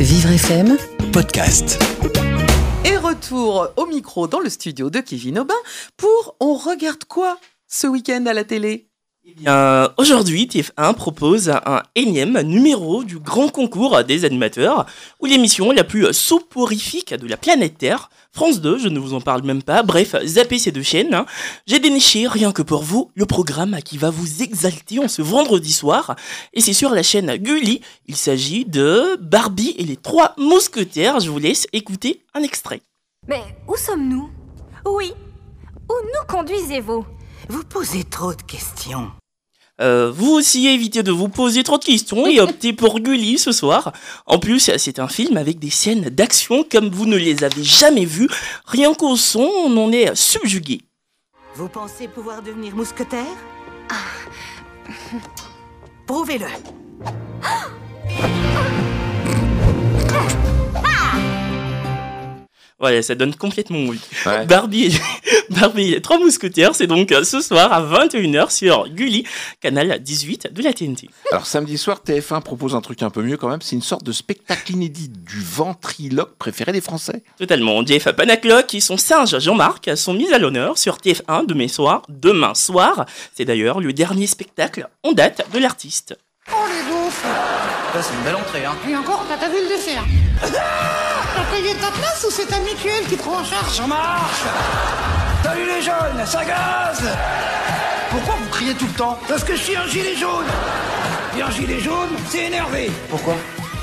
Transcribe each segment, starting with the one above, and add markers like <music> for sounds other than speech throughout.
Vivre FM, podcast. Et retour au micro dans le studio de Kevin Aubin pour On regarde quoi ce week-end à la télé? Bien, aujourd'hui, TF1 propose un énième numéro du grand concours des animateurs, ou l'émission la plus soporifique de la planète Terre. France 2, je ne vous en parle même pas. Bref, zappez ces deux chaînes. hein. J'ai déniché, rien que pour vous, le programme qui va vous exalter en ce vendredi soir. Et c'est sur la chaîne Gulli. Il s'agit de Barbie et les trois mousquetaires. Je vous laisse écouter un extrait. Mais où sommes-nous? Oui. Où nous conduisez-vous? Vous posez trop de questions. Euh, vous aussi évitez de vous poser trop de questions et optez pour Gulli ce soir. En plus, c'est un film avec des scènes d'action comme vous ne les avez jamais vues. Rien qu'au son, on en est subjugué. Vous pensez pouvoir devenir mousquetaire? <laughs> Prouvez-le. Voilà, ça donne complètement envie. Barbie Barbie et trois mousquetaires, c'est donc euh, ce soir à 21h sur Gulli, canal 18 de la TNT. Alors samedi soir, TF1 propose un truc un peu mieux quand même, c'est une sorte de spectacle inédit du ventriloque préféré des Français. Totalement. Jeff Panaclock et son singe Jean-Marc sont mis à l'honneur sur TF1 demain soir. Demain soir, c'est d'ailleurs le dernier spectacle en date de l'artiste. Oh les bouffes Ça, c'est une belle entrée, hein. Et encore, t'as t'as vu le dessert <laughs> Ta place ou c'est ta mutuelle qui te prend en charge Ça marche. Eu les jaunes, ça gaze. Pourquoi vous criez tout le temps Parce que je suis un gilet jaune. Et un gilet jaune, c'est énervé. Pourquoi?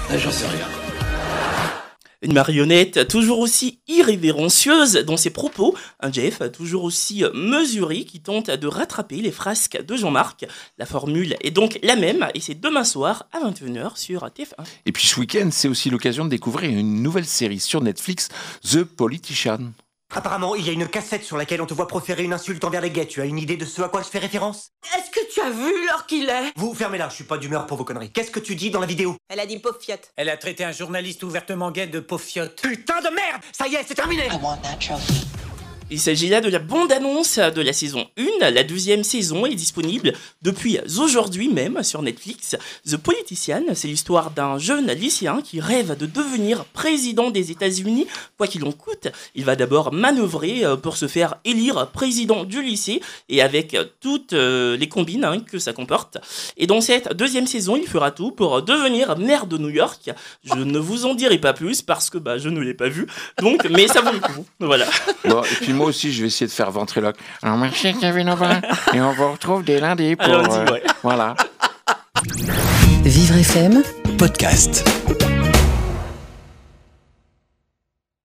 Eh, J'en sais rien. Une marionnette toujours aussi irrévérencieuse dans ses propos, un Jeff toujours aussi mesuré qui tente de rattraper les frasques de Jean-Marc. La formule est donc la même et c'est demain soir à 21h sur TF1. Et puis ce week-end, c'est aussi l'occasion de découvrir une nouvelle série sur Netflix, The Politician. Apparemment, il y a une cassette sur laquelle on te voit proférer une insulte envers les gays. Tu as une idée de ce à quoi je fais référence? Est-ce que tu as vu l'heure qu'il est? Vous, fermez-la, je suis pas d'humeur pour vos conneries. Qu'est-ce que tu dis dans la vidéo? Elle a dit pauvre fiotte. Elle a traité un journaliste ouvertement gay de pauvre fiotte. Putain de merde Ça y est, c'est terminé Il s'agit là de la bande-annonce de la saison 1. La deuxième saison est disponible depuis aujourd'hui même sur Netflix. The Politician, c'est l'histoire d'un jeune lycéen qui rêve de devenir président des États-Unis, quoi qu'il en coûte. Il va d'abord manœuvrer euh, pour se faire élire président du lycée et avec euh, toutes euh, les combines hein, que ça comporte. Et dans cette deuxième saison, il fera tout pour devenir maire de New York. Je ne vous en dirai pas plus parce que bah, je ne l'ai pas vu. Donc, mais ça vaut le coup. Voilà. Moi aussi, je vais essayer de faire ventriloque. Alors merci Kevin Aubin, <laughs> et on vous retrouve dès lundi pour... Euh, ouais. Voilà. Vivre FM, Podcast.